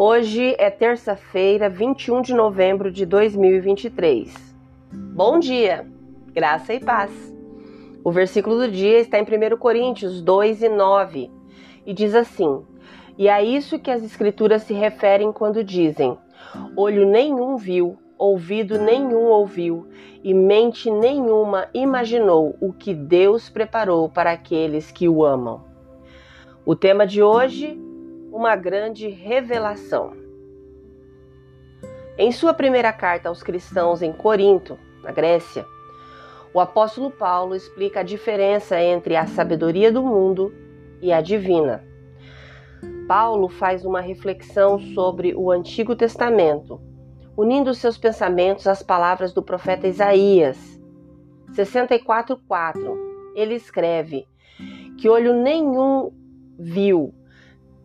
Hoje é terça-feira, 21 de novembro de 2023. Bom dia, graça e paz. O versículo do dia está em 1 Coríntios 2 e 9 e diz assim: E a isso que as Escrituras se referem quando dizem: Olho nenhum viu, ouvido nenhum ouviu e mente nenhuma imaginou o que Deus preparou para aqueles que o amam. O tema de hoje uma grande revelação. Em sua primeira carta aos cristãos em Corinto, na Grécia, o apóstolo Paulo explica a diferença entre a sabedoria do mundo e a divina. Paulo faz uma reflexão sobre o Antigo Testamento, unindo seus pensamentos às palavras do profeta Isaías. 64:4. Ele escreve que olho nenhum viu,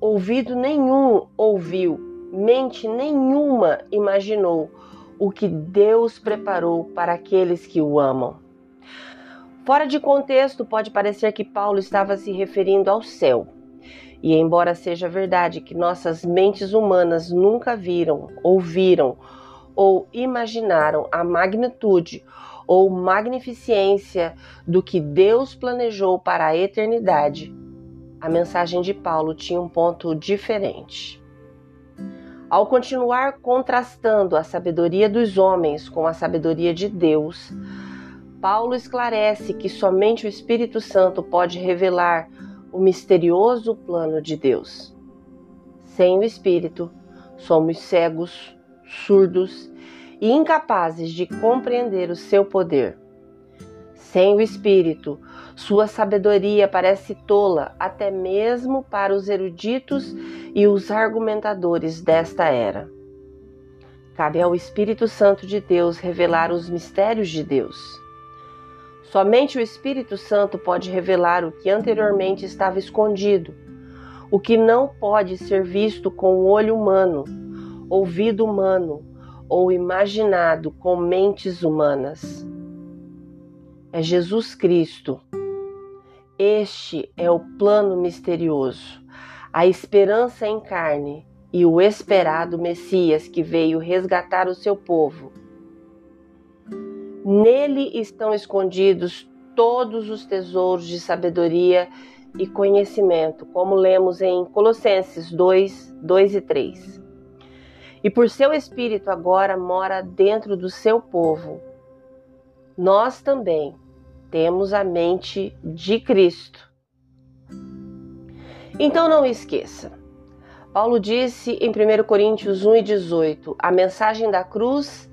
ouvido nenhum ouviu, mente nenhuma imaginou o que Deus preparou para aqueles que o amam. Fora de contexto, pode parecer que Paulo estava se referindo ao céu. E embora seja verdade que nossas mentes humanas nunca viram, ouviram ou imaginaram a magnitude ou magnificência do que Deus planejou para a eternidade, a mensagem de Paulo tinha um ponto diferente. Ao continuar contrastando a sabedoria dos homens com a sabedoria de Deus, Paulo esclarece que somente o Espírito Santo pode revelar o misterioso plano de Deus. Sem o Espírito, somos cegos, surdos e incapazes de compreender o seu poder. Sem o Espírito, sua sabedoria parece tola até mesmo para os eruditos e os argumentadores desta era. Cabe ao Espírito Santo de Deus revelar os mistérios de Deus. Somente o Espírito Santo pode revelar o que anteriormente estava escondido, o que não pode ser visto com o olho humano, ouvido humano ou imaginado com mentes humanas é Jesus Cristo. Este é o plano misterioso, a esperança em carne e o esperado Messias que veio resgatar o seu povo. Nele estão escondidos todos os tesouros de sabedoria e conhecimento, como lemos em Colossenses 2, 2 e 3. E por seu Espírito agora mora dentro do seu povo. Nós também, temos a mente de Cristo. Então não esqueça. Paulo disse em 1 Coríntios 1 e 18: a mensagem da cruz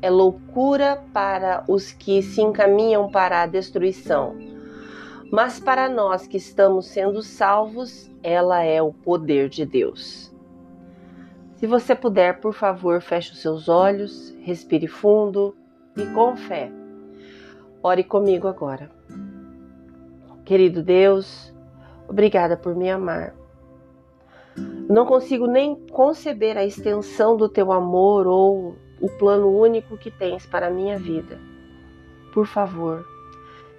é loucura para os que se encaminham para a destruição, mas para nós que estamos sendo salvos, ela é o poder de Deus. Se você puder, por favor, feche os seus olhos, respire fundo e com fé Ore comigo agora. Querido Deus, obrigada por me amar. Não consigo nem conceber a extensão do teu amor ou o plano único que tens para a minha vida. Por favor,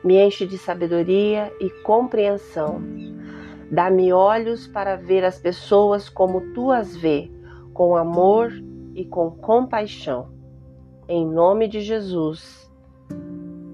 me enche de sabedoria e compreensão. Dá-me olhos para ver as pessoas como tu as vê, com amor e com compaixão. Em nome de Jesus.